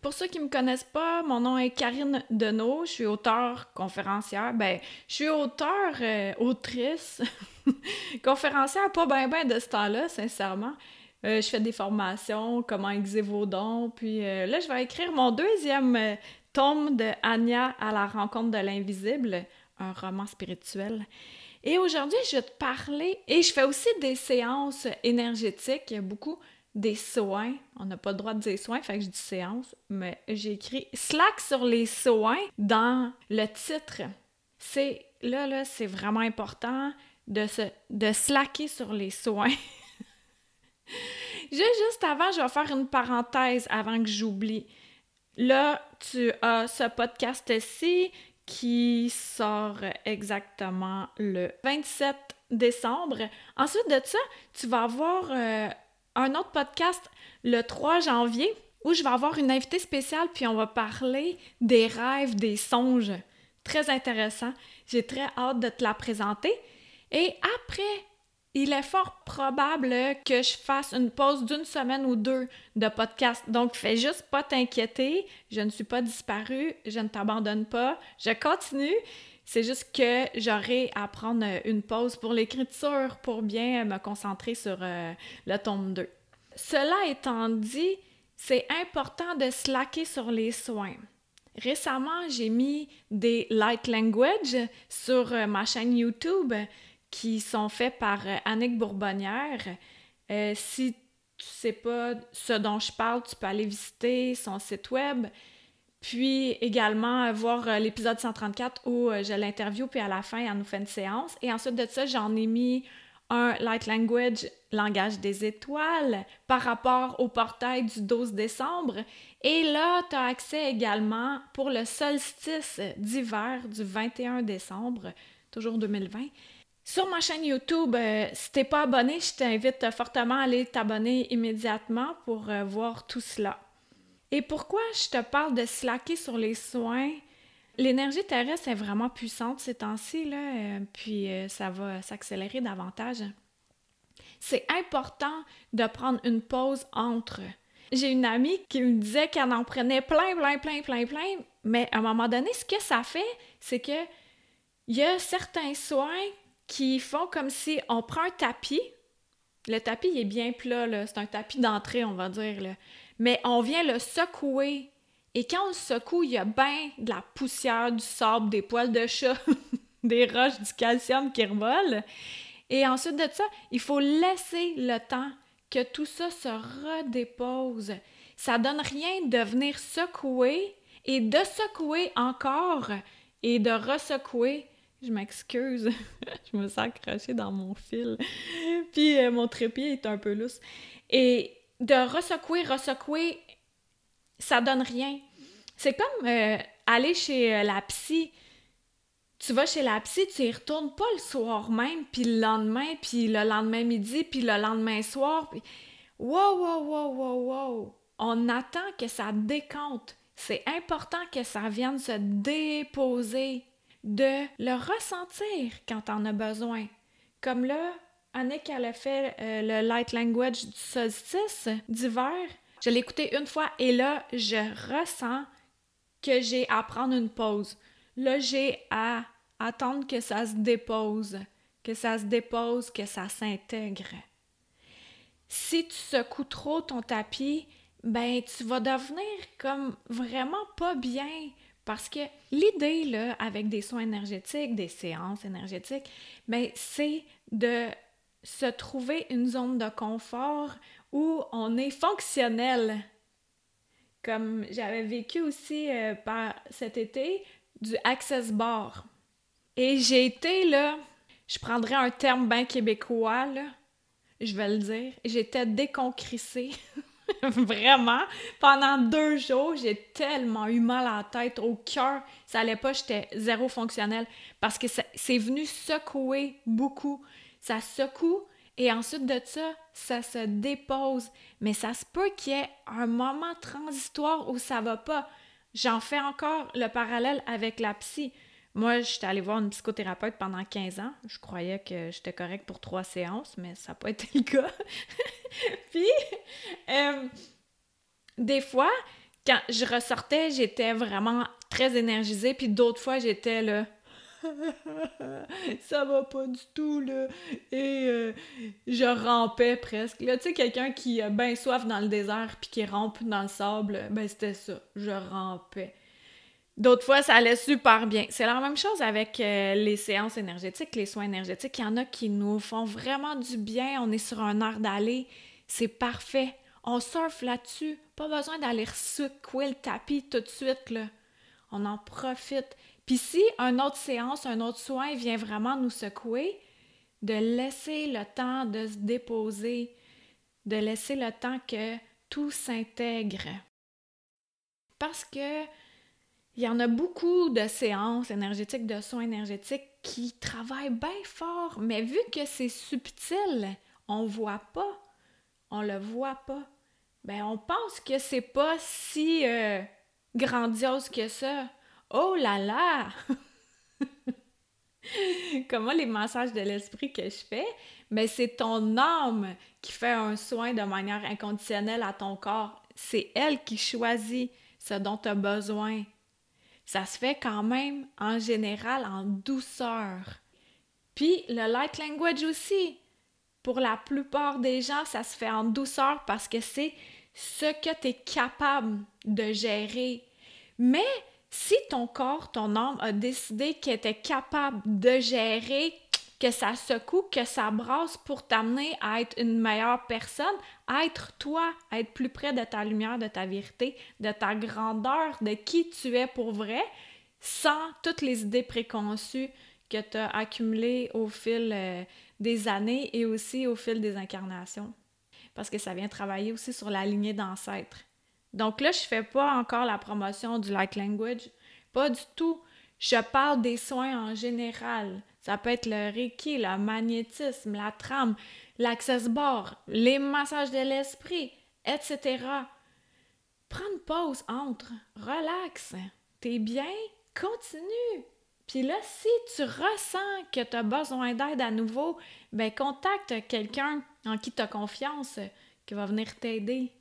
Pour ceux qui ne me connaissent pas, mon nom est Karine Deneau, je suis auteure, conférencière. Ben, je suis auteure, euh, autrice, conférencière, pas bien ben de ce temps-là, sincèrement. Euh, je fais des formations, comment aiguiser vos dons, puis euh, là, je vais écrire mon deuxième tome de Anya à la rencontre de l'invisible, un roman spirituel. Et aujourd'hui, je vais te parler, et je fais aussi des séances énergétiques, beaucoup des soins. On n'a pas le droit de dire soins, fait que je dis séance, mais j'ai écrit slack sur les soins dans le titre. C'est là, là, c'est vraiment important de se de slacker sur les soins. Juste avant, je vais faire une parenthèse avant que j'oublie. Là, tu as ce podcast-ci qui sort exactement le 27 décembre. Ensuite de ça, tu vas avoir euh, un autre podcast le 3 janvier où je vais avoir une invitée spéciale puis on va parler des rêves, des songes. Très intéressant. J'ai très hâte de te la présenter. Et après, il est fort probable que je fasse une pause d'une semaine ou deux de podcast. Donc, fais juste pas t'inquiéter. Je ne suis pas disparue. Je ne t'abandonne pas. Je continue. C'est juste que j'aurai à prendre une pause pour l'écriture pour bien me concentrer sur euh, le tome 2. Cela étant dit, c'est important de slacker sur les soins. Récemment, j'ai mis des light language sur euh, ma chaîne YouTube qui sont faits par euh, Annick Bourbonnière. si tu sais pas ce dont je parle, tu peux aller visiter son site web. Puis également voir euh, l'épisode 134 où euh, je l'interview, puis à la fin, elle nous fait une séance. Et ensuite de ça, j'en ai mis un light language, langage des étoiles, par rapport au portail du 12 décembre. Et là, tu as accès également pour le solstice d'hiver du 21 décembre, toujours 2020. Sur ma chaîne YouTube, euh, si t'es pas abonné, je t'invite fortement à aller t'abonner immédiatement pour voir tout cela. Et pourquoi je te parle de slacker sur les soins? L'énergie terrestre est vraiment puissante ces temps-ci, là, euh, puis euh, ça va s'accélérer davantage. C'est important de prendre une pause entre. J'ai une amie qui me disait qu'elle en prenait plein, plein, plein, plein, plein, mais à un moment donné, ce que ça fait, c'est que il y a certains soins qui font comme si on prend un tapis. Le tapis est bien plat, c'est un tapis d'entrée, on va dire. Mais on vient le secouer. Et quand on le secoue, il y a bien de la poussière, du sable, des poils de chat, des roches, du calcium qui revolent. Et ensuite de ça, il faut laisser le temps que tout ça se redépose. Ça donne rien de venir secouer et de secouer encore et de resecouer. Je m'excuse, je me sens accrochée dans mon fil. Puis euh, mon trépied est un peu lousse. Et de ressecouer, ressecouer, ça donne rien. C'est comme euh, aller chez euh, la psy. Tu vas chez la psy, tu y retournes pas le soir même, puis le lendemain, puis le lendemain midi, puis le lendemain soir. Wow, wow, wow, wow, wow! On attend que ça décompte. C'est important que ça vienne se déposer, de le ressentir quand on a besoin. Comme là, Annick, elle a fait euh, le light language du solstice d'hiver. Je l'ai écouté une fois et là, je ressens que j'ai à prendre une pause. Là, j'ai à attendre que ça se dépose, que ça se dépose, que ça s'intègre. Si tu secoues trop ton tapis, ben tu vas devenir comme vraiment pas bien parce que l'idée là avec des soins énergétiques, des séances énergétiques, ben c'est de se trouver une zone de confort où on est fonctionnel. Comme j'avais vécu aussi euh, par cet été du access bar. Et j'ai été là, je prendrais un terme bien québécois, je vais le dire, j'étais déconcrissée. Vraiment. Pendant deux jours, j'ai tellement eu mal à la tête, au cœur. Ça allait pas, j'étais zéro fonctionnel. Parce que c'est venu secouer beaucoup. Ça secoue et ensuite de ça, ça se dépose. Mais ça se peut qu'il y ait un moment transitoire où ça va pas. J'en fais encore le parallèle avec la psy. Moi, j'étais allée voir une psychothérapeute pendant 15 ans. Je croyais que j'étais correcte pour trois séances, mais ça n'a pas été le cas. Puis, euh, des fois, quand je ressortais, j'étais vraiment très énergisée, puis d'autres fois, j'étais là. ça va pas du tout, là. Et euh, je rampais presque. Là, tu sais, quelqu'un qui a bien soif dans le désert puis qui rampe dans le sable, ben c'était ça. Je rampais. D'autres fois, ça allait super bien. C'est la même chose avec euh, les séances énergétiques, les soins énergétiques. Il y en a qui nous font vraiment du bien. On est sur un air d'aller. C'est parfait. On surfe là-dessus. Pas besoin d'aller secouer le tapis tout de suite, là. On en profite. Puis si une autre séance, un autre soin vient vraiment nous secouer, de laisser le temps de se déposer, de laisser le temps que tout s'intègre. Parce que il y en a beaucoup de séances énergétiques, de soins énergétiques qui travaillent bien fort, mais vu que c'est subtil, on voit pas, on le voit pas. Ben on pense que c'est pas si euh, grandiose que ça. Oh là là! Comment les massages de l'esprit que je fais, mais c'est ton âme qui fait un soin de manière inconditionnelle à ton corps. C'est elle qui choisit ce dont tu as besoin ça se fait quand même en général en douceur. Puis le light language aussi. Pour la plupart des gens, ça se fait en douceur parce que c'est ce que tu es capable de gérer. Mais si ton corps, ton âme a décidé qu'il était capable de gérer que ça secoue, que ça brasse pour t'amener à être une meilleure personne, à être toi, à être plus près de ta lumière, de ta vérité, de ta grandeur, de qui tu es pour vrai, sans toutes les idées préconçues que tu as accumulées au fil euh, des années et aussi au fil des incarnations. Parce que ça vient travailler aussi sur la lignée d'ancêtres. Donc là, je fais pas encore la promotion du light language, pas du tout. Je parle des soins en général. Ça peut être le Reiki, le magnétisme, la trame, l'access bar, les massages de l'esprit, etc. Prends une pause entre, relax, t'es bien, continue. Puis là, si tu ressens que tu as besoin d'aide à nouveau, ben contacte quelqu'un en qui tu as confiance qui va venir t'aider.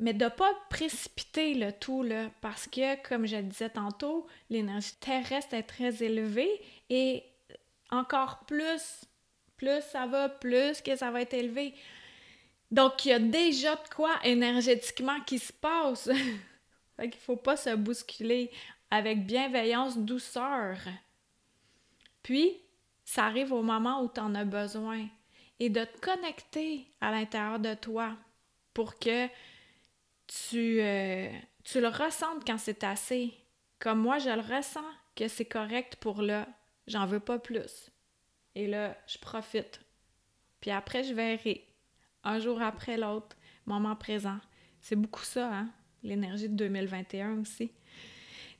Mais de ne pas précipiter le tout, là, parce que, comme je le disais tantôt, l'énergie terrestre est très élevée et encore plus, plus ça va, plus que ça va être élevé. Donc, il y a déjà de quoi énergétiquement qui se passe. fait qu'il faut pas se bousculer avec bienveillance, douceur. Puis, ça arrive au moment où tu en as besoin et de te connecter à l'intérieur de toi pour que tu, euh, tu le ressentes quand c'est assez. Comme moi, je le ressens que c'est correct pour là. J'en veux pas plus. Et là, je profite. Puis après, je verrai. Un jour après l'autre, moment présent. C'est beaucoup ça, hein? L'énergie de 2021 aussi.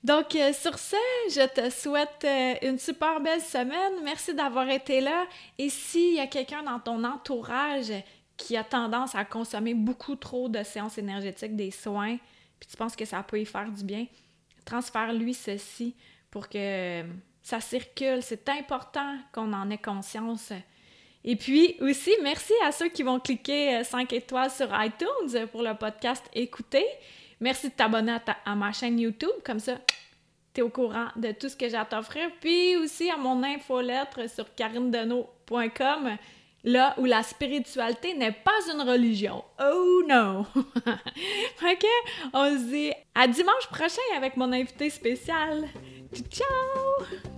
Donc, euh, sur ce, je te souhaite euh, une super belle semaine. Merci d'avoir été là. Et s'il y a quelqu'un dans ton entourage qui a tendance à consommer beaucoup trop de séances énergétiques, des soins, puis tu penses que ça peut y faire du bien, transfère-lui ceci pour que ça circule. C'est important qu'on en ait conscience. Et puis aussi, merci à ceux qui vont cliquer 5 euh, étoiles sur iTunes pour le podcast Écouter. Merci de t'abonner à, ma chaîne YouTube, comme ça, tu es au courant de tout ce que j'ai à t'offrir. Puis aussi à mon infolettre sur karinedeno.com là où la spiritualité n'est pas une religion. Oh non! ok, on se dit à dimanche prochain avec mon invité spécial. Ciao!